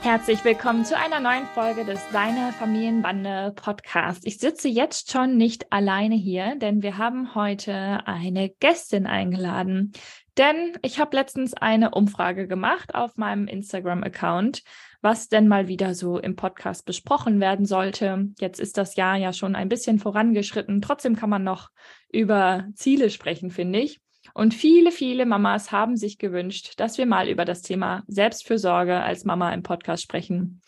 Herzlich willkommen zu einer neuen Folge des Deine Familienbande Podcast. Ich sitze jetzt schon nicht alleine hier, denn wir haben heute eine Gästin eingeladen. Denn ich habe letztens eine Umfrage gemacht auf meinem Instagram-Account, was denn mal wieder so im Podcast besprochen werden sollte. Jetzt ist das Jahr ja schon ein bisschen vorangeschritten. Trotzdem kann man noch über Ziele sprechen, finde ich. Und viele, viele Mamas haben sich gewünscht, dass wir mal über das Thema Selbstfürsorge als Mama im Podcast sprechen.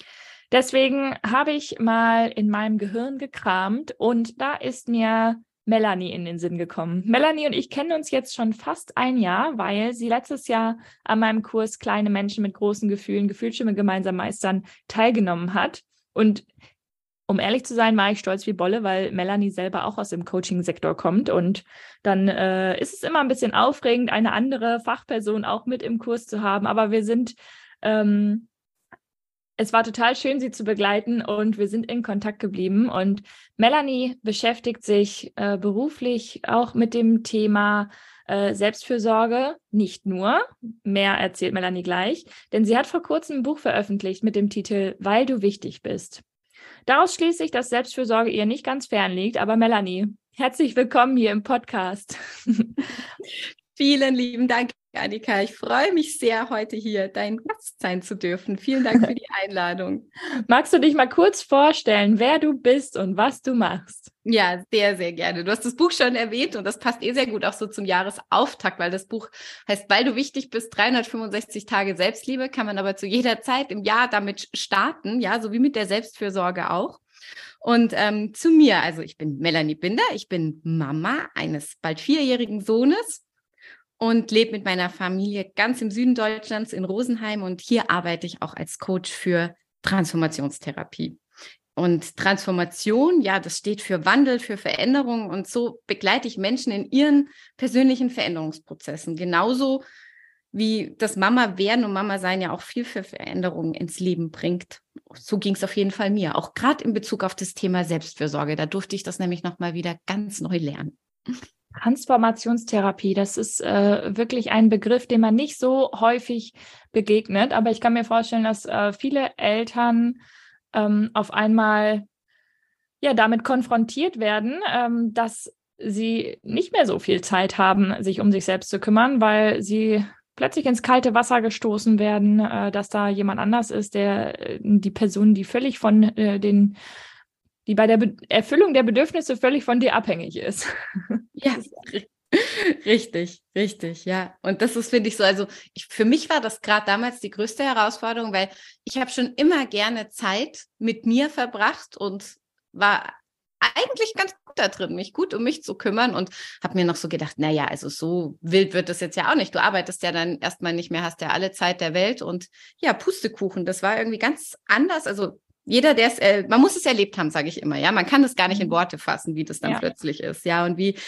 Deswegen habe ich mal in meinem Gehirn gekramt und da ist mir Melanie in den Sinn gekommen. Melanie und ich kennen uns jetzt schon fast ein Jahr, weil sie letztes Jahr an meinem Kurs Kleine Menschen mit großen Gefühlen, Gefühlsstimme gemeinsam meistern teilgenommen hat. Und um ehrlich zu sein, war ich stolz wie Bolle, weil Melanie selber auch aus dem Coaching-Sektor kommt. Und dann äh, ist es immer ein bisschen aufregend, eine andere Fachperson auch mit im Kurs zu haben. Aber wir sind, ähm, es war total schön, sie zu begleiten und wir sind in Kontakt geblieben. Und Melanie beschäftigt sich äh, beruflich auch mit dem Thema äh, Selbstfürsorge, nicht nur. Mehr erzählt Melanie gleich, denn sie hat vor kurzem ein Buch veröffentlicht mit dem Titel Weil du wichtig bist. Daraus schließe ich, dass Selbstfürsorge ihr nicht ganz fern liegt. Aber Melanie, herzlich willkommen hier im Podcast. Vielen lieben Dank, Annika. Ich freue mich sehr, heute hier dein Gast sein zu dürfen. Vielen Dank für die Einladung. Magst du dich mal kurz vorstellen, wer du bist und was du machst? Ja, sehr, sehr gerne. Du hast das Buch schon erwähnt und das passt eh sehr gut auch so zum Jahresauftakt, weil das Buch heißt, weil du wichtig bist, 365 Tage Selbstliebe, kann man aber zu jeder Zeit im Jahr damit starten, ja, so wie mit der Selbstfürsorge auch. Und ähm, zu mir, also ich bin Melanie Binder, ich bin Mama eines bald vierjährigen Sohnes und lebe mit meiner Familie ganz im Süden Deutschlands in Rosenheim und hier arbeite ich auch als Coach für Transformationstherapie. Und Transformation, ja, das steht für Wandel, für Veränderung. Und so begleite ich Menschen in ihren persönlichen Veränderungsprozessen. Genauso wie das Mama werden und Mama sein ja auch viel für Veränderungen ins Leben bringt. So ging es auf jeden Fall mir, auch gerade in Bezug auf das Thema Selbstfürsorge. Da durfte ich das nämlich nochmal wieder ganz neu lernen. Transformationstherapie, das ist äh, wirklich ein Begriff, den man nicht so häufig begegnet. Aber ich kann mir vorstellen, dass äh, viele Eltern ähm, auf einmal ja damit konfrontiert werden, ähm, dass sie nicht mehr so viel Zeit haben, sich um sich selbst zu kümmern, weil sie plötzlich ins kalte Wasser gestoßen werden, äh, dass da jemand anders ist, der äh, die Person, die völlig von äh, den die bei der Be Erfüllung der Bedürfnisse völlig von dir abhängig ist. Ja, richtig, richtig, ja. Und das ist, finde ich, so, also ich, für mich war das gerade damals die größte Herausforderung, weil ich habe schon immer gerne Zeit mit mir verbracht und war eigentlich ganz gut da drin, mich gut um mich zu kümmern und habe mir noch so gedacht, naja, also so wild wird das jetzt ja auch nicht. Du arbeitest ja dann erstmal nicht mehr, hast ja alle Zeit der Welt und ja, Pustekuchen, das war irgendwie ganz anders. Also jeder, der es, äh, man muss es erlebt haben, sage ich immer, ja. Man kann es gar nicht in mhm. Worte fassen, wie das dann ja. plötzlich ist, ja. Und wie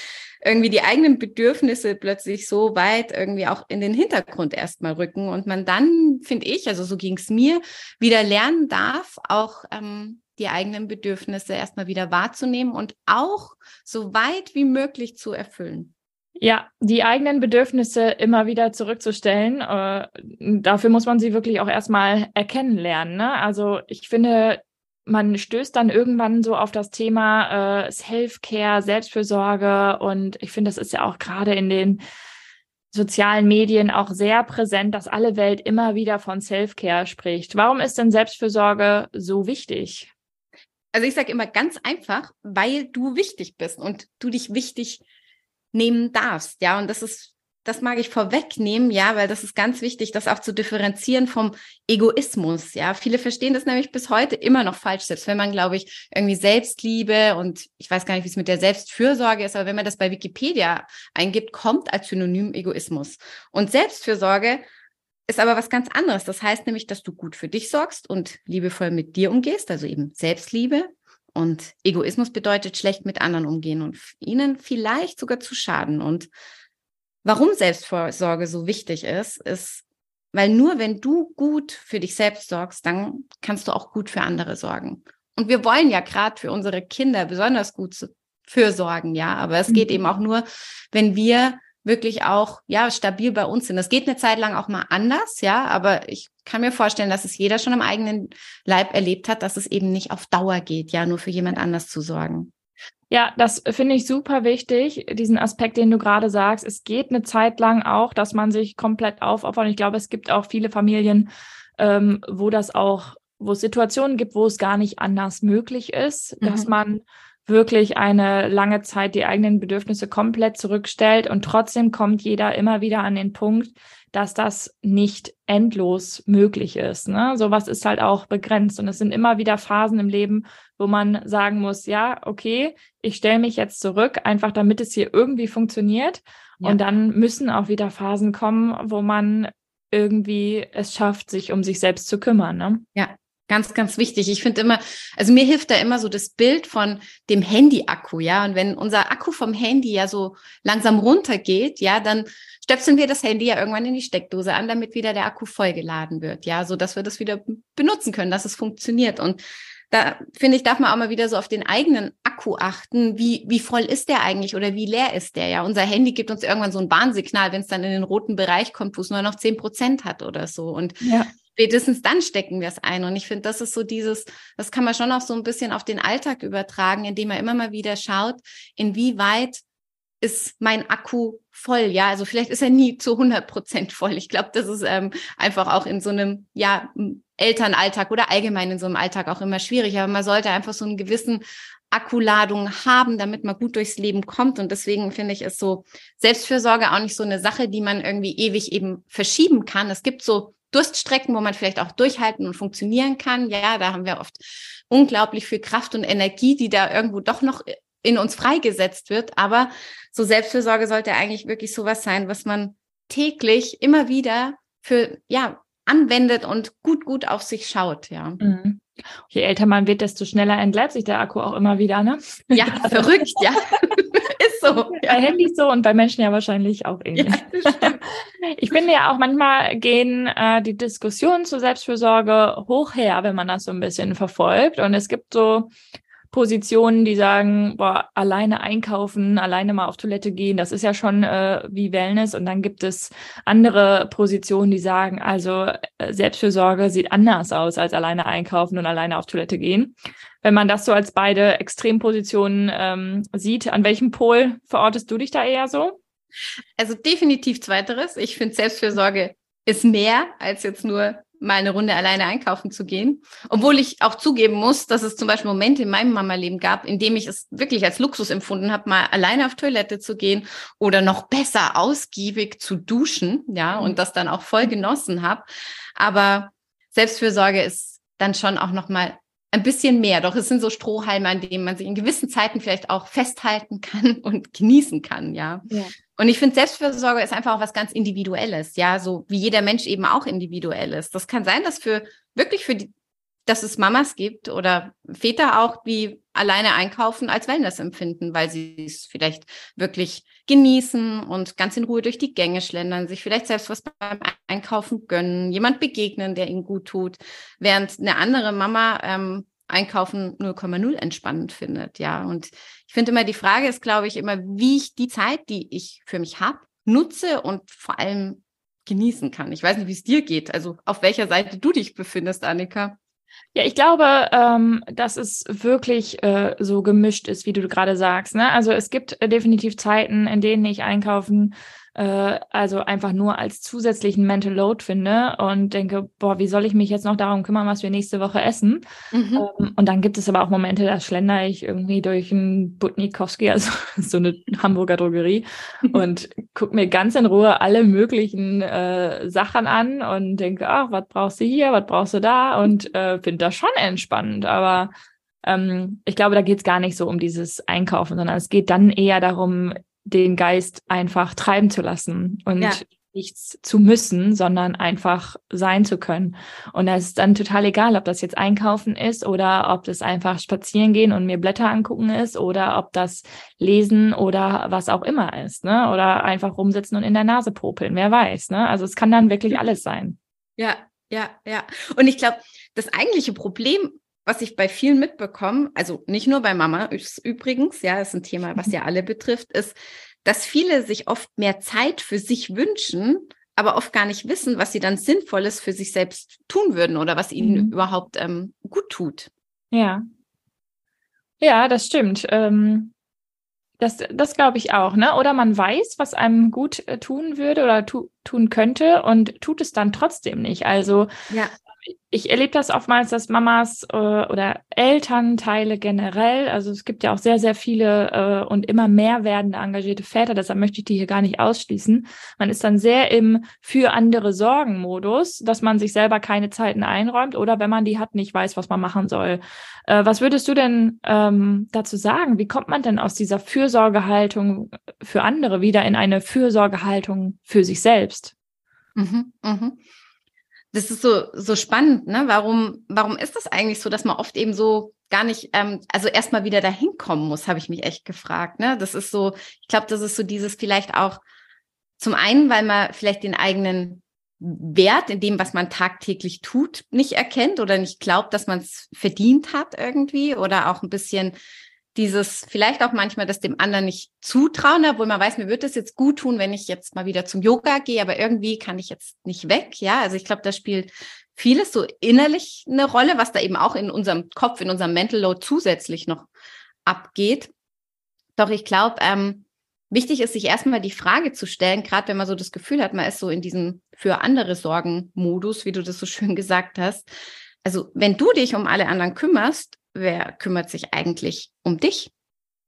irgendwie die eigenen Bedürfnisse plötzlich so weit irgendwie auch in den Hintergrund erstmal rücken und man dann, finde ich, also so ging es mir, wieder lernen darf, auch ähm, die eigenen Bedürfnisse erstmal wieder wahrzunehmen und auch so weit wie möglich zu erfüllen. Ja, die eigenen Bedürfnisse immer wieder zurückzustellen. Äh, dafür muss man sie wirklich auch erstmal erkennen lernen. Ne? Also ich finde, man stößt dann irgendwann so auf das Thema äh, Self-Care, Selbstfürsorge. Und ich finde, das ist ja auch gerade in den sozialen Medien auch sehr präsent, dass alle Welt immer wieder von Self-Care spricht. Warum ist denn Selbstfürsorge so wichtig? Also ich sage immer ganz einfach, weil du wichtig bist und du dich wichtig nehmen darfst. Ja, und das ist, das mag ich vorwegnehmen, ja, weil das ist ganz wichtig, das auch zu differenzieren vom Egoismus. Ja, viele verstehen das nämlich bis heute immer noch falsch, selbst wenn man, glaube ich, irgendwie Selbstliebe und ich weiß gar nicht, wie es mit der Selbstfürsorge ist, aber wenn man das bei Wikipedia eingibt, kommt als Synonym Egoismus. Und Selbstfürsorge ist aber was ganz anderes. Das heißt nämlich, dass du gut für dich sorgst und liebevoll mit dir umgehst, also eben Selbstliebe. Und Egoismus bedeutet schlecht mit anderen umgehen und ihnen vielleicht sogar zu schaden. Und warum Selbstvorsorge so wichtig ist, ist, weil nur wenn du gut für dich selbst sorgst, dann kannst du auch gut für andere sorgen. Und wir wollen ja gerade für unsere Kinder besonders gut fürsorgen, ja. Aber es geht mhm. eben auch nur, wenn wir wirklich auch ja stabil bei uns sind. Das geht eine Zeit lang auch mal anders, ja, aber ich kann mir vorstellen, dass es jeder schon am eigenen Leib erlebt hat, dass es eben nicht auf Dauer geht, ja, nur für jemand anders zu sorgen. Ja, das finde ich super wichtig, diesen Aspekt, den du gerade sagst. Es geht eine Zeit lang auch, dass man sich komplett aufopfert. Und ich glaube, es gibt auch viele Familien, ähm, wo das auch, wo es Situationen gibt, wo es gar nicht anders möglich ist, mhm. dass man wirklich eine lange Zeit die eigenen Bedürfnisse komplett zurückstellt und trotzdem kommt jeder immer wieder an den Punkt, dass das nicht endlos möglich ist. Ne? Sowas ist halt auch begrenzt und es sind immer wieder Phasen im Leben, wo man sagen muss, ja, okay, ich stelle mich jetzt zurück, einfach damit es hier irgendwie funktioniert. Ja. Und dann müssen auch wieder Phasen kommen, wo man irgendwie es schafft, sich um sich selbst zu kümmern. Ne? Ja, Ganz, ganz wichtig. Ich finde immer, also mir hilft da immer so das Bild von dem Handy-Akku, ja. Und wenn unser Akku vom Handy ja so langsam runtergeht, ja, dann stöpseln wir das Handy ja irgendwann in die Steckdose an, damit wieder der Akku vollgeladen wird, ja, so dass wir das wieder benutzen können, dass es funktioniert. Und da finde ich, darf man auch mal wieder so auf den eigenen Akku achten. Wie, wie voll ist der eigentlich oder wie leer ist der? Ja, unser Handy gibt uns irgendwann so ein Warnsignal, wenn es dann in den roten Bereich kommt, wo es nur noch zehn Prozent hat oder so. Und ja spätestens dann stecken wir es ein. Und ich finde, das ist so dieses, das kann man schon auch so ein bisschen auf den Alltag übertragen, indem man immer mal wieder schaut, inwieweit ist mein Akku voll, ja. Also vielleicht ist er nie zu 100 Prozent voll. Ich glaube, das ist ähm, einfach auch in so einem, ja, Elternalltag oder allgemein in so einem Alltag auch immer schwierig. Aber man sollte einfach so einen gewissen Akkuladung haben, damit man gut durchs Leben kommt. Und deswegen finde ich es so Selbstfürsorge auch nicht so eine Sache, die man irgendwie ewig eben verschieben kann. Es gibt so Durststrecken, wo man vielleicht auch durchhalten und funktionieren kann. Ja, da haben wir oft unglaublich viel Kraft und Energie, die da irgendwo doch noch in uns freigesetzt wird. Aber so Selbstfürsorge sollte eigentlich wirklich sowas sein, was man täglich immer wieder für, ja, anwendet und gut, gut auf sich schaut, ja. Mhm. Je älter man wird, desto schneller entlädt sich der Akku auch immer wieder, ne? Ja, verrückt, ja. ist so. Ja. Bei Handys so und bei Menschen ja wahrscheinlich auch ähnlich. Ja, ich finde ja auch manchmal gehen äh, die Diskussionen zur Selbstfürsorge hoch her, wenn man das so ein bisschen verfolgt. Und es gibt so Positionen, die sagen, boah, alleine einkaufen, alleine mal auf Toilette gehen, das ist ja schon äh, wie Wellness. Und dann gibt es andere Positionen, die sagen, also äh, Selbstfürsorge sieht anders aus als alleine einkaufen und alleine auf Toilette gehen. Wenn man das so als beide Extrempositionen ähm, sieht, an welchem Pol verortest du dich da eher so? Also definitiv zweiteres. Ich finde Selbstfürsorge ist mehr als jetzt nur mal eine Runde alleine einkaufen zu gehen. Obwohl ich auch zugeben muss, dass es zum Beispiel Momente in meinem Mama-Leben gab, in dem ich es wirklich als Luxus empfunden habe, mal alleine auf Toilette zu gehen oder noch besser ausgiebig zu duschen, ja, mhm. und das dann auch voll genossen habe. Aber Selbstfürsorge ist dann schon auch noch mal ein bisschen mehr. Doch es sind so Strohhalme, an denen man sich in gewissen Zeiten vielleicht auch festhalten kann und genießen kann, ja. ja. Und ich finde, Selbstfürsorge ist einfach auch was ganz Individuelles, ja, so wie jeder Mensch eben auch individuell ist. Das kann sein, dass für wirklich für die, dass es Mamas gibt oder Väter auch, die alleine einkaufen als Wellness empfinden, weil sie es vielleicht wirklich genießen und ganz in Ruhe durch die Gänge schlendern, sich vielleicht selbst was beim Einkaufen gönnen, jemand begegnen, der ihnen gut tut, während eine andere Mama ähm, Einkaufen 0,0 entspannend findet, ja. Und ich finde immer, die Frage ist, glaube ich, immer, wie ich die Zeit, die ich für mich habe, nutze und vor allem genießen kann. Ich weiß nicht, wie es dir geht. Also auf welcher Seite du dich befindest, Annika. Ja, ich glaube, ähm, dass es wirklich äh, so gemischt ist, wie du gerade sagst. Ne? Also es gibt äh, definitiv Zeiten, in denen ich einkaufen äh, also einfach nur als zusätzlichen Mental Load finde und denke, boah, wie soll ich mich jetzt noch darum kümmern, was wir nächste Woche essen? Mhm. Ähm, und dann gibt es aber auch Momente, da schlender ich irgendwie durch einen Butnikowski, also so eine Hamburger Drogerie und gucke mir ganz in Ruhe alle möglichen äh, Sachen an und denke, ach, was brauchst du hier, was brauchst du da und äh, finde das schon entspannend, aber ähm, ich glaube, da geht es gar nicht so um dieses Einkaufen, sondern es geht dann eher darum, den Geist einfach treiben zu lassen und ja. nichts zu müssen, sondern einfach sein zu können. Und da ist dann total egal, ob das jetzt einkaufen ist oder ob das einfach spazieren gehen und mir Blätter angucken ist oder ob das lesen oder was auch immer ist, ne? Oder einfach rumsitzen und in der Nase popeln, wer weiß, ne? Also es kann dann wirklich alles sein. Ja, ja, ja. Und ich glaube, das eigentliche Problem, was ich bei vielen mitbekomme, also nicht nur bei Mama übrigens, ja, ist ein Thema, was ja alle betrifft, ist, dass viele sich oft mehr Zeit für sich wünschen, aber oft gar nicht wissen, was sie dann Sinnvolles für sich selbst tun würden oder was ihnen mhm. überhaupt ähm, gut tut. Ja. Ja, das stimmt. Ähm, das, das glaube ich auch, ne? Oder man weiß, was einem gut äh, tun würde oder tu, tun könnte und tut es dann trotzdem nicht. Also ja ich erlebe das oftmals, dass Mamas äh, oder Elternteile generell, also es gibt ja auch sehr, sehr viele äh, und immer mehr werdende engagierte Väter, deshalb möchte ich die hier gar nicht ausschließen. Man ist dann sehr im für andere Sorgen-Modus, dass man sich selber keine Zeiten einräumt oder wenn man die hat, nicht weiß, was man machen soll. Äh, was würdest du denn ähm, dazu sagen? Wie kommt man denn aus dieser Fürsorgehaltung für andere wieder in eine Fürsorgehaltung für sich selbst? Mhm, mhm das ist so, so spannend, ne? Warum, warum ist das eigentlich so, dass man oft eben so gar nicht, ähm, also erstmal wieder dahin kommen muss, habe ich mich echt gefragt. Ne? Das ist so, ich glaube, das ist so dieses vielleicht auch zum einen, weil man vielleicht den eigenen Wert in dem, was man tagtäglich tut, nicht erkennt oder nicht glaubt, dass man es verdient hat irgendwie oder auch ein bisschen dieses vielleicht auch manchmal das dem anderen nicht zutrauen, obwohl man weiß, mir wird es jetzt gut tun, wenn ich jetzt mal wieder zum Yoga gehe, aber irgendwie kann ich jetzt nicht weg. Ja, also ich glaube, da spielt vieles so innerlich eine Rolle, was da eben auch in unserem Kopf, in unserem Mental Load zusätzlich noch abgeht. Doch ich glaube, ähm, wichtig ist, sich erstmal die Frage zu stellen, gerade wenn man so das Gefühl hat, man ist so in diesem für andere Sorgen-Modus, wie du das so schön gesagt hast. Also wenn du dich um alle anderen kümmerst, wer kümmert sich eigentlich um dich?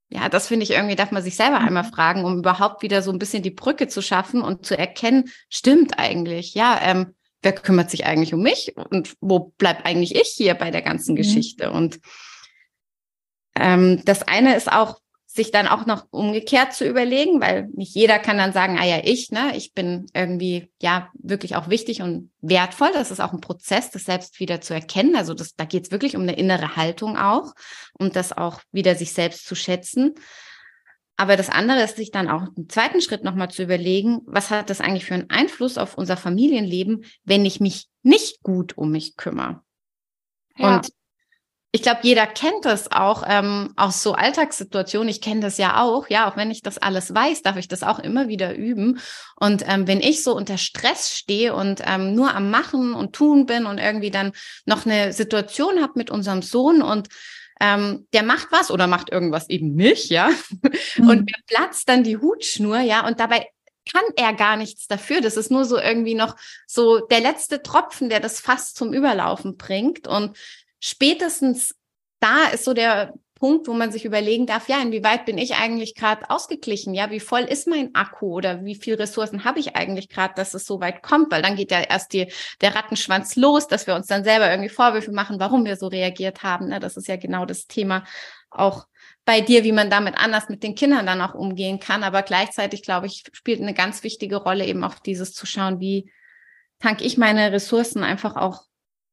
Ja, das finde ich irgendwie, darf man sich selber mhm. einmal fragen, um überhaupt wieder so ein bisschen die Brücke zu schaffen und zu erkennen, stimmt eigentlich, ja, ähm, wer kümmert sich eigentlich um mich und wo bleibt eigentlich ich hier bei der ganzen mhm. Geschichte? Und ähm, das eine ist auch, sich dann auch noch umgekehrt zu überlegen, weil nicht jeder kann dann sagen, ah ja, ich, ne, ich bin irgendwie ja wirklich auch wichtig und wertvoll. Das ist auch ein Prozess, das selbst wieder zu erkennen. Also das, da geht es wirklich um eine innere Haltung auch, um das auch wieder sich selbst zu schätzen. Aber das andere ist, sich dann auch im zweiten Schritt nochmal zu überlegen, was hat das eigentlich für einen Einfluss auf unser Familienleben, wenn ich mich nicht gut um mich kümmere? Ja. Und ich glaube, jeder kennt das auch ähm, aus so Alltagssituationen. Ich kenne das ja auch. Ja, auch wenn ich das alles weiß, darf ich das auch immer wieder üben. Und ähm, wenn ich so unter Stress stehe und ähm, nur am Machen und Tun bin und irgendwie dann noch eine Situation habe mit unserem Sohn und ähm, der macht was oder macht irgendwas eben nicht, ja, mhm. und mir platzt dann die Hutschnur, ja, und dabei kann er gar nichts dafür. Das ist nur so irgendwie noch so der letzte Tropfen, der das fast zum Überlaufen bringt. Und spätestens da ist so der Punkt, wo man sich überlegen darf, ja, inwieweit bin ich eigentlich gerade ausgeglichen? Ja, wie voll ist mein Akku oder wie viel Ressourcen habe ich eigentlich gerade, dass es so weit kommt? Weil dann geht ja erst die, der Rattenschwanz los, dass wir uns dann selber irgendwie Vorwürfe machen, warum wir so reagiert haben. Ne? Das ist ja genau das Thema auch bei dir, wie man damit anders mit den Kindern dann auch umgehen kann. Aber gleichzeitig, glaube ich, spielt eine ganz wichtige Rolle eben auch dieses zu schauen, wie tank ich meine Ressourcen einfach auch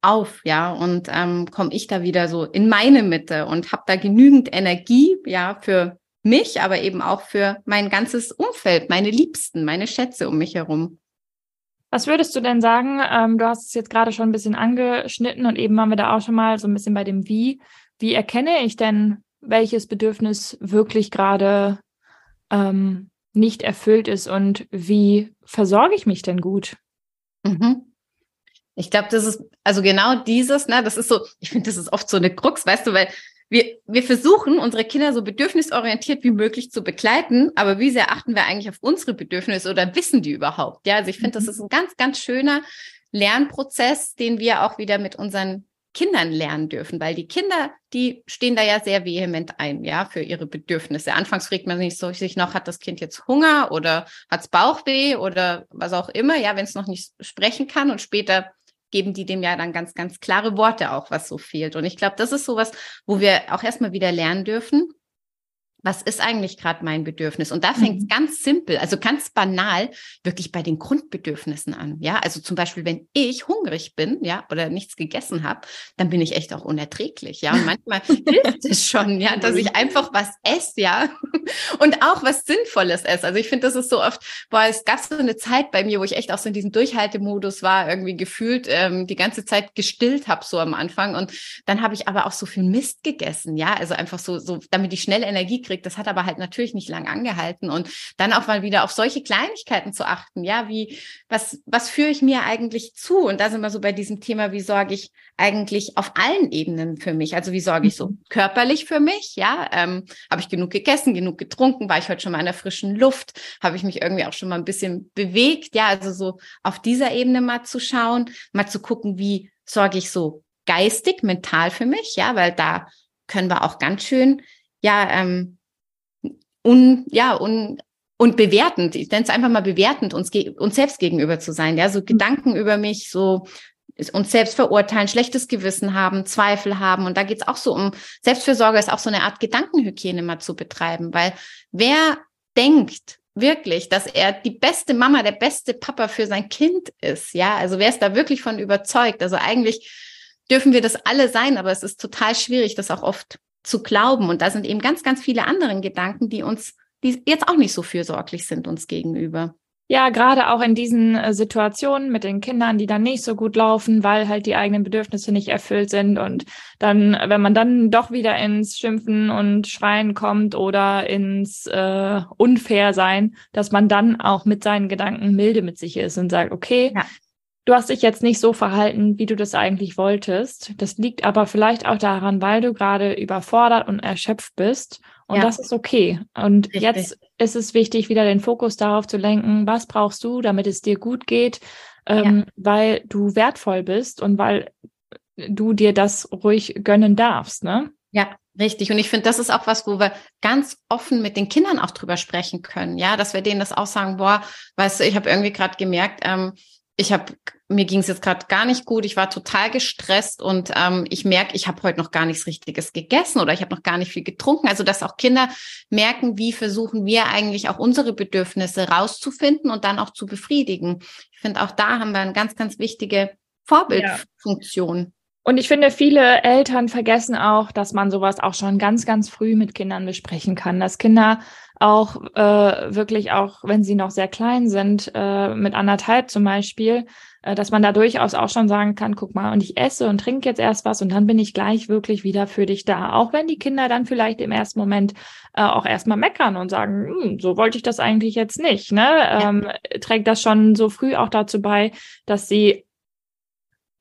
auf, ja, und ähm, komme ich da wieder so in meine Mitte und habe da genügend Energie, ja, für mich, aber eben auch für mein ganzes Umfeld, meine Liebsten, meine Schätze um mich herum. Was würdest du denn sagen? Ähm, du hast es jetzt gerade schon ein bisschen angeschnitten und eben waren wir da auch schon mal so ein bisschen bei dem Wie. Wie erkenne ich denn, welches Bedürfnis wirklich gerade ähm, nicht erfüllt ist und wie versorge ich mich denn gut? Mhm. Ich glaube, das ist also genau dieses, ne, das ist so, ich finde, das ist oft so eine Krux, weißt du, weil wir, wir versuchen, unsere Kinder so bedürfnisorientiert wie möglich zu begleiten, aber wie sehr achten wir eigentlich auf unsere Bedürfnisse oder wissen die überhaupt? Ja, also ich finde, das mhm. ist ein ganz, ganz schöner Lernprozess, den wir auch wieder mit unseren Kindern lernen dürfen, weil die Kinder, die stehen da ja sehr vehement ein, ja, für ihre Bedürfnisse. Anfangs fragt man sich, so, sich noch, hat das Kind jetzt Hunger oder hat's Bauchweh oder was auch immer, ja, wenn es noch nicht sprechen kann und später geben die dem ja dann ganz, ganz klare Worte auch, was so fehlt. Und ich glaube, das ist sowas, wo wir auch erstmal wieder lernen dürfen, was ist eigentlich gerade mein Bedürfnis? Und da fängt es mhm. ganz simpel, also ganz banal, wirklich bei den Grundbedürfnissen an. Ja, also zum Beispiel, wenn ich hungrig bin, ja, oder nichts gegessen habe, dann bin ich echt auch unerträglich. Ja, und manchmal hilft es schon, ja, dass ich einfach was esse, ja, und auch was Sinnvolles esse. Also ich finde, das ist so oft, boah, es gab so eine Zeit bei mir, wo ich echt auch so in diesem Durchhaltemodus war, irgendwie gefühlt ähm, die ganze Zeit gestillt habe, so am Anfang. Und dann habe ich aber auch so viel Mist gegessen, ja, also einfach so, so, damit ich schnell Energie kriege gekriegt. Das hat aber halt natürlich nicht lang angehalten. Und dann auch mal wieder auf solche Kleinigkeiten zu achten. Ja, wie, was, was führe ich mir eigentlich zu? Und da sind wir so bei diesem Thema, wie sorge ich eigentlich auf allen Ebenen für mich? Also wie sorge ich so mhm. körperlich für mich? Ja, ähm, habe ich genug gegessen, genug getrunken? War ich heute schon mal in der frischen Luft? Habe ich mich irgendwie auch schon mal ein bisschen bewegt? Ja, also so auf dieser Ebene mal zu schauen, mal zu gucken, wie sorge ich so geistig, mental für mich? Ja, weil da können wir auch ganz schön ja ähm, un, ja, un, und bewertend, ich nenne es einfach mal bewertend, uns, uns selbst gegenüber zu sein, ja, so mhm. Gedanken über mich, so uns selbst verurteilen, schlechtes Gewissen haben, Zweifel haben. Und da geht es auch so um Selbstfürsorge, ist auch so eine Art Gedankenhygiene mal zu betreiben, weil wer denkt wirklich, dass er die beste Mama, der beste Papa für sein Kind ist, ja, also wer ist da wirklich von überzeugt? Also eigentlich dürfen wir das alle sein, aber es ist total schwierig, das auch oft zu glauben. Und da sind eben ganz, ganz viele andere Gedanken, die uns, die jetzt auch nicht so fürsorglich sind uns gegenüber. Ja, gerade auch in diesen äh, Situationen mit den Kindern, die dann nicht so gut laufen, weil halt die eigenen Bedürfnisse nicht erfüllt sind. Und dann, wenn man dann doch wieder ins Schimpfen und Schreien kommt oder ins äh, Unfair-Sein, dass man dann auch mit seinen Gedanken milde mit sich ist und sagt, okay, ja. Du hast dich jetzt nicht so verhalten, wie du das eigentlich wolltest. Das liegt aber vielleicht auch daran, weil du gerade überfordert und erschöpft bist. Und ja. das ist okay. Und Richtig. jetzt ist es wichtig, wieder den Fokus darauf zu lenken, was brauchst du, damit es dir gut geht, ähm, ja. weil du wertvoll bist und weil du dir das ruhig gönnen darfst, ne? Ja, richtig. Und ich finde, das ist auch was, wo wir ganz offen mit den Kindern auch drüber sprechen können. Ja, dass wir denen das auch sagen, boah, weißt du, ich habe irgendwie gerade gemerkt, ähm, ich habe mir ging es jetzt gerade gar nicht gut, ich war total gestresst und ähm, ich merke, ich habe heute noch gar nichts Richtiges gegessen oder ich habe noch gar nicht viel getrunken. Also dass auch Kinder merken, wie versuchen wir eigentlich auch unsere Bedürfnisse rauszufinden und dann auch zu befriedigen. Ich finde, auch da haben wir eine ganz, ganz wichtige Vorbildfunktion. Ja. Und ich finde, viele Eltern vergessen auch, dass man sowas auch schon ganz, ganz früh mit Kindern besprechen kann, dass Kinder auch äh, wirklich auch, wenn sie noch sehr klein sind, äh, mit anderthalb zum Beispiel, äh, dass man da durchaus auch schon sagen kann, guck mal, und ich esse und trinke jetzt erst was und dann bin ich gleich wirklich wieder für dich da. Auch wenn die Kinder dann vielleicht im ersten Moment äh, auch erstmal meckern und sagen, hm, so wollte ich das eigentlich jetzt nicht. Ne? Ähm, trägt das schon so früh auch dazu bei, dass sie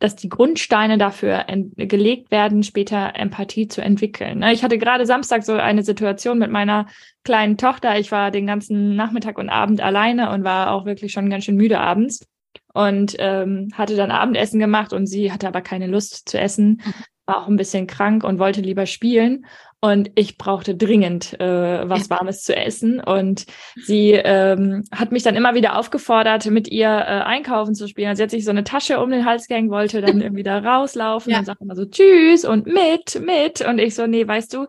dass die Grundsteine dafür gelegt werden, später Empathie zu entwickeln. Ne? Ich hatte gerade Samstag so eine Situation mit meiner kleinen Tochter. Ich war den ganzen Nachmittag und Abend alleine und war auch wirklich schon ganz schön müde abends und ähm, hatte dann Abendessen gemacht und sie hatte aber keine Lust zu essen, mhm. war auch ein bisschen krank und wollte lieber spielen. Und ich brauchte dringend äh, was Warmes zu essen. Und sie ähm, hat mich dann immer wieder aufgefordert, mit ihr äh, einkaufen zu spielen. Also sie hat sich so eine Tasche um den Hals gehängt, wollte dann irgendwie da rauslaufen ja. und sagt immer so Tschüss und mit, mit. Und ich so, nee, weißt du,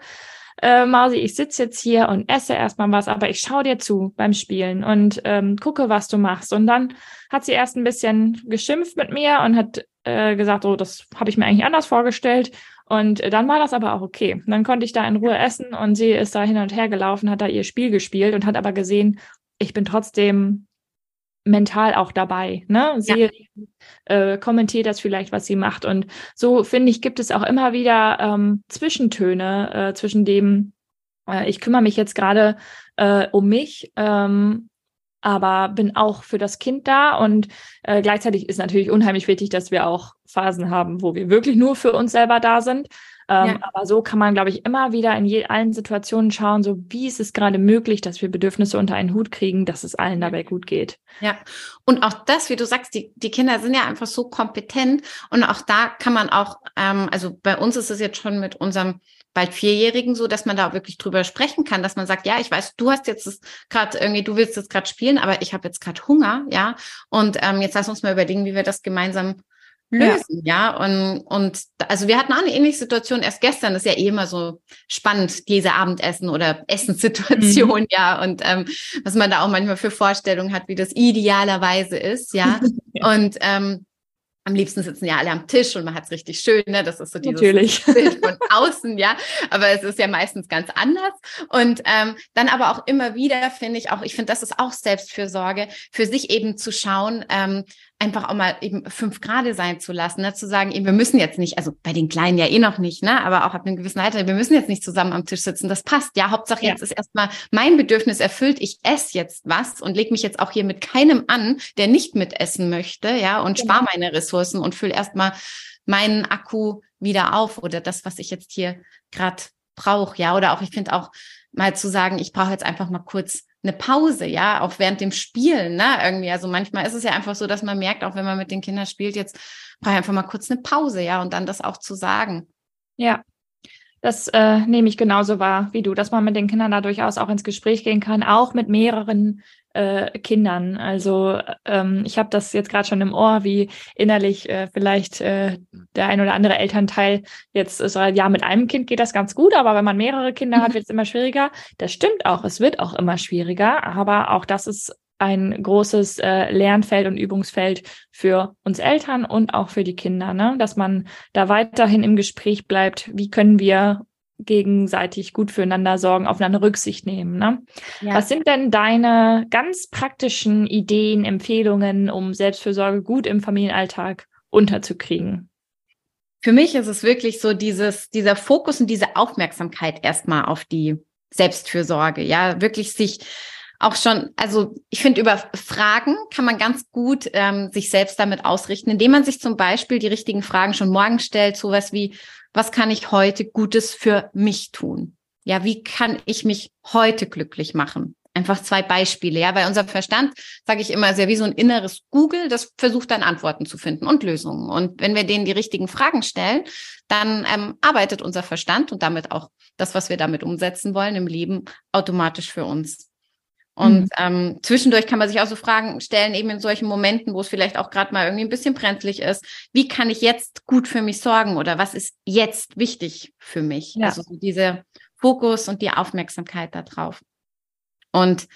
äh, Mausi, ich sitze jetzt hier und esse erstmal was, aber ich schaue dir zu beim Spielen und ähm, gucke, was du machst. Und dann hat sie erst ein bisschen geschimpft mit mir und hat äh, gesagt, oh, das habe ich mir eigentlich anders vorgestellt. Und dann war das aber auch okay. Und dann konnte ich da in Ruhe essen und sie ist da hin und her gelaufen, hat da ihr Spiel gespielt und hat aber gesehen, ich bin trotzdem mental auch dabei. Ne? Sie ja. äh, kommentiert das vielleicht, was sie macht. Und so finde ich, gibt es auch immer wieder ähm, Zwischentöne äh, zwischen dem, äh, ich kümmere mich jetzt gerade äh, um mich ähm, aber bin auch für das Kind da und äh, gleichzeitig ist natürlich unheimlich wichtig, dass wir auch Phasen haben, wo wir wirklich nur für uns selber da sind. Ähm, ja. Aber so kann man, glaube ich, immer wieder in je, allen Situationen schauen, so wie ist es gerade möglich, dass wir Bedürfnisse unter einen Hut kriegen, dass es allen dabei gut geht. Ja, und auch das, wie du sagst, die, die Kinder sind ja einfach so kompetent und auch da kann man auch, ähm, also bei uns ist es jetzt schon mit unserem bald Vierjährigen so, dass man da wirklich drüber sprechen kann, dass man sagt, ja, ich weiß, du hast jetzt gerade irgendwie, du willst jetzt gerade spielen, aber ich habe jetzt gerade Hunger, ja, und ähm, jetzt lass uns mal überlegen, wie wir das gemeinsam lösen, ja. ja. Und, und also wir hatten auch eine ähnliche Situation erst gestern. Das ist ja eh immer so spannend, diese Abendessen oder Essenssituation, mhm. ja. Und ähm, was man da auch manchmal für Vorstellungen hat, wie das idealerweise ist, ja. ja. Und ähm, am liebsten sitzen ja alle am Tisch und man hat es richtig schön, ne? Das ist so dieses Natürlich. Bild von außen, ja. Aber es ist ja meistens ganz anders. Und ähm, dann aber auch immer wieder finde ich auch, ich finde, das ist auch Selbstfürsorge, für sich eben zu schauen, ähm, einfach auch mal eben fünf Grade sein zu lassen, ne? zu sagen, eben, wir müssen jetzt nicht, also bei den Kleinen ja eh noch nicht, ne? aber auch ab einem gewissen Alter, wir müssen jetzt nicht zusammen am Tisch sitzen, das passt. Ja, Hauptsache ja. jetzt ist erstmal mein Bedürfnis erfüllt, ich esse jetzt was und lege mich jetzt auch hier mit keinem an, der nicht mitessen möchte, ja, und genau. spare meine Ressourcen und fülle erstmal meinen Akku wieder auf oder das, was ich jetzt hier gerade brauche, ja, oder auch, ich finde auch mal zu sagen, ich brauche jetzt einfach mal kurz eine Pause, ja, auch während dem Spielen, ne, irgendwie. Also manchmal ist es ja einfach so, dass man merkt, auch wenn man mit den Kindern spielt, jetzt brauche ich einfach mal kurz eine Pause, ja, und dann das auch zu sagen. Ja, das äh, nehme ich genauso wahr wie du, dass man mit den Kindern da durchaus auch ins Gespräch gehen kann, auch mit mehreren äh, Kindern. Also ähm, ich habe das jetzt gerade schon im Ohr, wie innerlich äh, vielleicht äh, der ein oder andere Elternteil jetzt so, ja, mit einem Kind geht das ganz gut, aber wenn man mehrere Kinder hat, wird es immer schwieriger. Das stimmt auch, es wird auch immer schwieriger, aber auch das ist ein großes äh, Lernfeld und Übungsfeld für uns Eltern und auch für die Kinder, ne? dass man da weiterhin im Gespräch bleibt. Wie können wir gegenseitig gut füreinander sorgen, aufeinander Rücksicht nehmen. Ne? Ja. Was sind denn deine ganz praktischen Ideen, Empfehlungen, um Selbstfürsorge gut im Familienalltag unterzukriegen? Für mich ist es wirklich so dieses, dieser Fokus und diese Aufmerksamkeit erstmal auf die Selbstfürsorge. Ja, wirklich sich auch schon, also ich finde, über Fragen kann man ganz gut ähm, sich selbst damit ausrichten, indem man sich zum Beispiel die richtigen Fragen schon morgen stellt, sowas wie, was kann ich heute Gutes für mich tun? Ja, wie kann ich mich heute glücklich machen? Einfach zwei Beispiele. Ja, bei unserem Verstand sage ich immer sehr wie so ein inneres Google, das versucht dann Antworten zu finden und Lösungen. Und wenn wir denen die richtigen Fragen stellen, dann ähm, arbeitet unser Verstand und damit auch das, was wir damit umsetzen wollen im Leben, automatisch für uns. Und mhm. ähm, zwischendurch kann man sich auch so Fragen stellen, eben in solchen Momenten, wo es vielleicht auch gerade mal irgendwie ein bisschen brenzlig ist. Wie kann ich jetzt gut für mich sorgen oder was ist jetzt wichtig für mich? Ja. Also so diese Fokus und die Aufmerksamkeit darauf. Und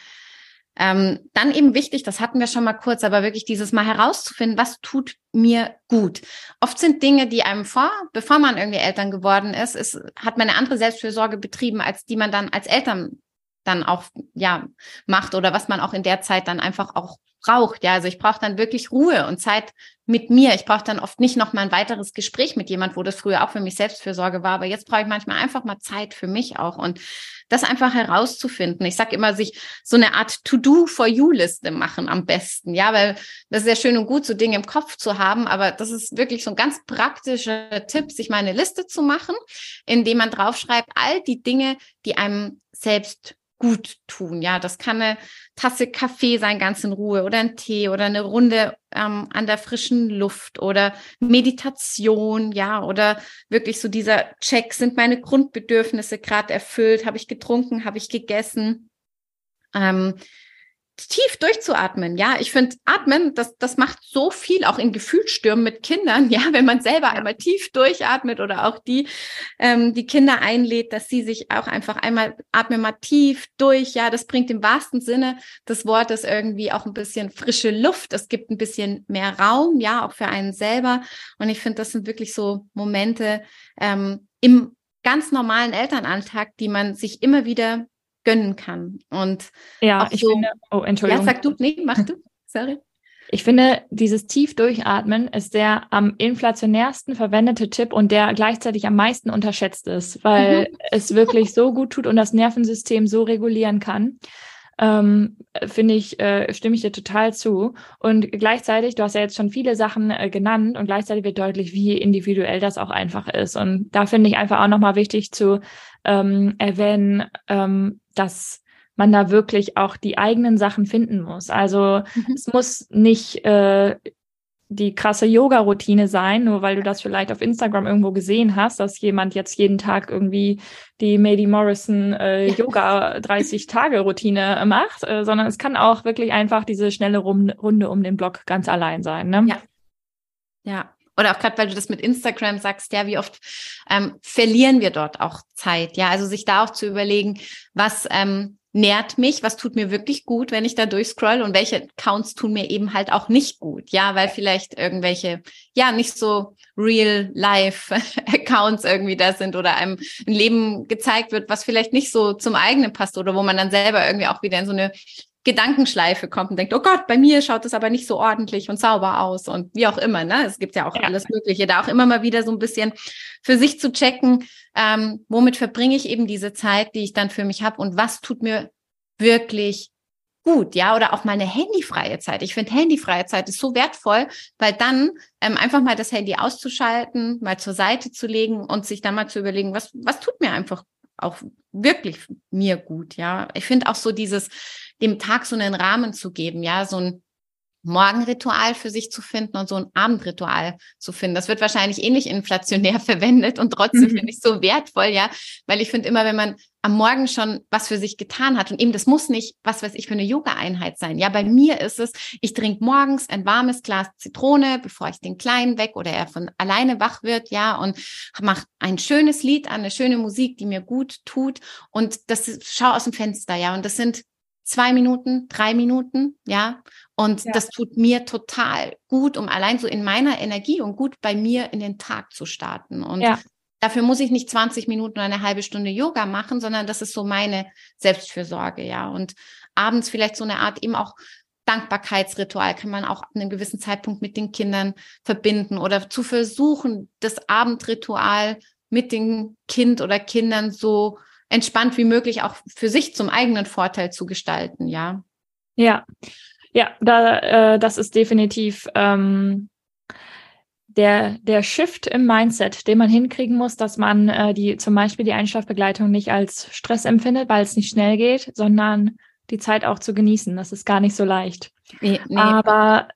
ähm, dann eben wichtig, das hatten wir schon mal kurz, aber wirklich dieses Mal herauszufinden, was tut mir gut. Oft sind Dinge, die einem vor, bevor man irgendwie Eltern geworden ist, ist hat man eine andere Selbstfürsorge betrieben, als die man dann als Eltern dann auch ja macht oder was man auch in der Zeit dann einfach auch braucht. Ja, also ich brauche dann wirklich Ruhe und Zeit mit mir. Ich brauche dann oft nicht noch mal ein weiteres Gespräch mit jemand, wo das früher auch für mich Selbstfürsorge war, aber jetzt brauche ich manchmal einfach mal Zeit für mich auch und das einfach herauszufinden. Ich sage immer, sich so eine Art To-Do-for-You-Liste machen am besten, ja, weil das ist ja schön und gut, so Dinge im Kopf zu haben, aber das ist wirklich so ein ganz praktischer Tipp, sich mal eine Liste zu machen, indem man draufschreibt, all die Dinge, die einem selbst gut tun. Ja, das kann eine Tasse Kaffee sein, ganz in Ruhe oder ein Tee oder eine Runde ähm, an der frischen Luft oder Meditation, ja, oder wirklich so dieser Check, sind meine Grundbedürfnisse gerade erfüllt? Habe ich getrunken? Habe ich gegessen? Ähm, tief durchzuatmen. Ja, ich finde, atmen, das, das macht so viel, auch in Gefühlsstürmen mit Kindern. Ja, wenn man selber einmal tief durchatmet oder auch die, ähm, die Kinder einlädt, dass sie sich auch einfach einmal atmen mal tief durch. Ja, das bringt im wahrsten Sinne des Wortes irgendwie auch ein bisschen frische Luft. Es gibt ein bisschen mehr Raum, ja, auch für einen selber. Und ich finde, das sind wirklich so Momente ähm, im ganz normalen Elternalltag, die man sich immer wieder gönnen kann. Und ja, ich so, finde, oh, Entschuldigung. Ja, sag du, nee, mach du, sorry. Ich finde, dieses tief durchatmen ist der am inflationärsten verwendete Tipp und der gleichzeitig am meisten unterschätzt ist, weil mhm. es wirklich so gut tut und das Nervensystem so regulieren kann. Ähm, finde ich, äh, stimme ich dir total zu. Und gleichzeitig, du hast ja jetzt schon viele Sachen äh, genannt und gleichzeitig wird deutlich, wie individuell das auch einfach ist. Und da finde ich einfach auch nochmal wichtig zu ähm, erwähnen, ähm, dass man da wirklich auch die eigenen Sachen finden muss. Also mhm. es muss nicht äh, die krasse Yoga-Routine sein, nur weil du das vielleicht auf Instagram irgendwo gesehen hast, dass jemand jetzt jeden Tag irgendwie die Mady Morrison äh, Yoga 30-Tage-Routine macht, äh, sondern es kann auch wirklich einfach diese schnelle Runde um den Block ganz allein sein. Ne? Ja. Ja, oder auch gerade weil du das mit Instagram sagst, ja, wie oft ähm, verlieren wir dort auch Zeit, ja, also sich da auch zu überlegen, was ähm, nährt mich, was tut mir wirklich gut, wenn ich da durchscroll und welche Accounts tun mir eben halt auch nicht gut, ja, weil vielleicht irgendwelche, ja, nicht so Real-Life-Accounts irgendwie da sind oder einem ein Leben gezeigt wird, was vielleicht nicht so zum eigenen passt oder wo man dann selber irgendwie auch wieder in so eine Gedankenschleife kommt und denkt, oh Gott, bei mir schaut es aber nicht so ordentlich und sauber aus und wie auch immer, ne? Es gibt ja auch ja. alles Mögliche. Da auch immer mal wieder so ein bisschen für sich zu checken, ähm, womit verbringe ich eben diese Zeit, die ich dann für mich habe und was tut mir wirklich gut, ja, oder auch mal eine handyfreie Zeit. Ich finde, handyfreie Zeit ist so wertvoll, weil dann ähm, einfach mal das Handy auszuschalten, mal zur Seite zu legen und sich dann mal zu überlegen, was, was tut mir einfach auch wirklich mir gut, ja. Ich finde auch so dieses, dem Tag so einen Rahmen zu geben, ja, so ein Morgenritual für sich zu finden und so ein Abendritual zu finden. Das wird wahrscheinlich ähnlich inflationär verwendet und trotzdem mhm. finde ich so wertvoll, ja, weil ich finde immer, wenn man am Morgen schon was für sich getan hat und eben das muss nicht, was weiß ich, für eine Yoga-Einheit sein. Ja, bei mir ist es, ich trinke morgens ein warmes Glas Zitrone, bevor ich den Kleinen weg oder er von alleine wach wird, ja, und mache ein schönes Lied an, eine schöne Musik, die mir gut tut und das schau aus dem Fenster, ja, und das sind zwei Minuten, drei Minuten, ja. Und ja. das tut mir total gut, um allein so in meiner Energie und gut bei mir in den Tag zu starten. Und ja. dafür muss ich nicht 20 Minuten oder eine halbe Stunde Yoga machen, sondern das ist so meine Selbstfürsorge, ja. Und abends vielleicht so eine Art eben auch Dankbarkeitsritual kann man auch an einem gewissen Zeitpunkt mit den Kindern verbinden oder zu versuchen, das Abendritual mit dem Kind oder Kindern so entspannt wie möglich auch für sich zum eigenen Vorteil zu gestalten, ja. Ja, ja, da, äh, das ist definitiv ähm, der, der Shift im Mindset, den man hinkriegen muss, dass man äh, die zum Beispiel die Einschlafbegleitung nicht als Stress empfindet, weil es nicht schnell geht, sondern die Zeit auch zu genießen. Das ist gar nicht so leicht. Nee, nee. Aber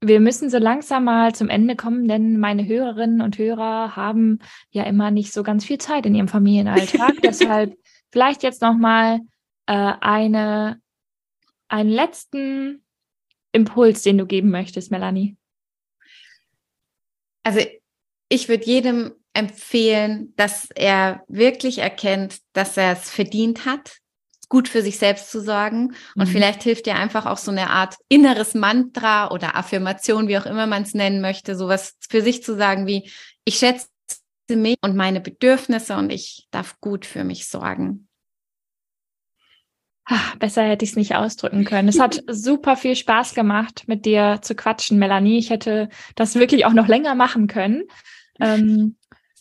wir müssen so langsam mal zum Ende kommen, denn meine Hörerinnen und Hörer haben ja immer nicht so ganz viel Zeit in ihrem Familienalltag. Deshalb vielleicht jetzt noch mal äh, eine einen letzten Impuls, den du geben möchtest, Melanie. Also ich würde jedem empfehlen, dass er wirklich erkennt, dass er es verdient hat, gut für sich selbst zu sorgen. Und mhm. vielleicht hilft dir einfach auch so eine Art inneres Mantra oder Affirmation, wie auch immer man es nennen möchte, sowas für sich zu sagen wie, ich schätze mich und meine Bedürfnisse und ich darf gut für mich sorgen. Ach, besser hätte ich es nicht ausdrücken können. Es hat super viel Spaß gemacht, mit dir zu quatschen, Melanie. Ich hätte das wirklich auch noch länger machen können. Ähm,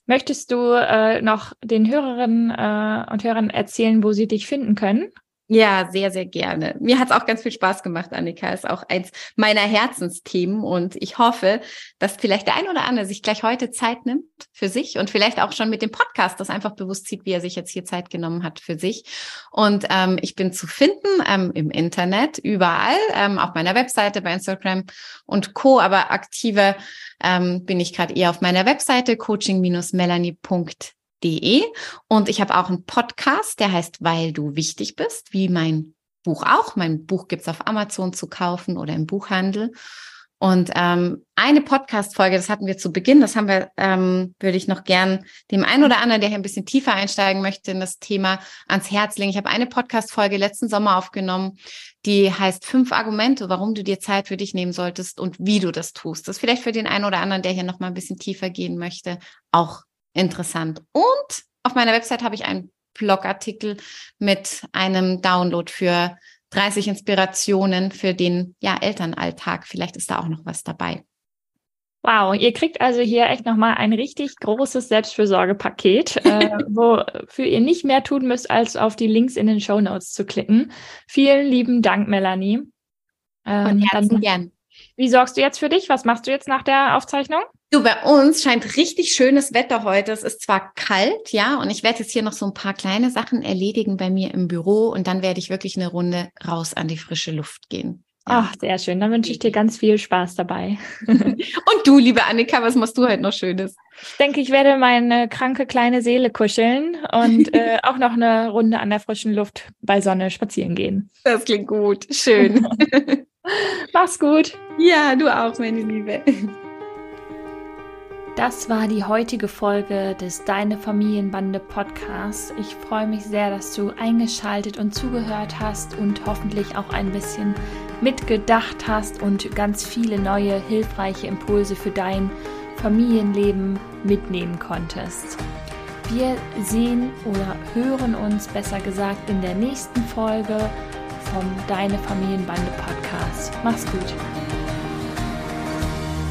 Möchtest du äh, noch den Hörerinnen äh, und Hörern erzählen, wo sie dich finden können? Ja, sehr, sehr gerne. Mir hat es auch ganz viel Spaß gemacht, Annika. Ist auch eins meiner Herzensthemen und ich hoffe, dass vielleicht der ein oder andere sich gleich heute Zeit nimmt für sich und vielleicht auch schon mit dem Podcast das einfach bewusst sieht, wie er sich jetzt hier Zeit genommen hat für sich. Und ähm, ich bin zu finden ähm, im Internet, überall, ähm, auf meiner Webseite, bei Instagram und Co. Aber aktiver ähm, bin ich gerade eher auf meiner Webseite coaching-melanie.de und ich habe auch einen Podcast, der heißt Weil du wichtig bist, wie mein Buch auch. Mein Buch gibt's auf Amazon zu kaufen oder im Buchhandel. Und ähm, eine Podcast-Folge, das hatten wir zu Beginn, das haben wir, ähm, würde ich noch gern dem einen oder anderen, der hier ein bisschen tiefer einsteigen möchte, in das Thema ans Herz legen. Ich habe eine Podcast-Folge letzten Sommer aufgenommen, die heißt fünf Argumente, warum du dir Zeit für dich nehmen solltest und wie du das tust. Das ist vielleicht für den einen oder anderen, der hier noch mal ein bisschen tiefer gehen möchte, auch interessant. Und auf meiner Website habe ich einen Blogartikel mit einem Download für 30 Inspirationen für den ja, Elternalltag. Vielleicht ist da auch noch was dabei. Wow, ihr kriegt also hier echt nochmal ein richtig großes Selbstfürsorgepaket, äh, wofür ihr nicht mehr tun müsst, als auf die Links in den Show Notes zu klicken. Vielen lieben Dank, Melanie. Ähm, Von dann, gern. Wie sorgst du jetzt für dich? Was machst du jetzt nach der Aufzeichnung? Du, bei uns scheint richtig schönes Wetter heute. Es ist zwar kalt, ja, und ich werde jetzt hier noch so ein paar kleine Sachen erledigen bei mir im Büro und dann werde ich wirklich eine Runde raus an die frische Luft gehen. Ach, sehr schön. Dann wünsche ich dir ganz viel Spaß dabei. und du, liebe Annika, was machst du heute noch Schönes? Ich denke, ich werde meine kranke kleine Seele kuscheln und äh, auch noch eine Runde an der frischen Luft bei Sonne spazieren gehen. Das klingt gut. Schön. Mach's gut. Ja, du auch, meine Liebe. Das war die heutige Folge des Deine Familienbande Podcasts. Ich freue mich sehr, dass du eingeschaltet und zugehört hast und hoffentlich auch ein bisschen mitgedacht hast und ganz viele neue hilfreiche Impulse für dein Familienleben mitnehmen konntest. Wir sehen oder hören uns besser gesagt in der nächsten Folge vom Deine Familienbande Podcast. Mach's gut.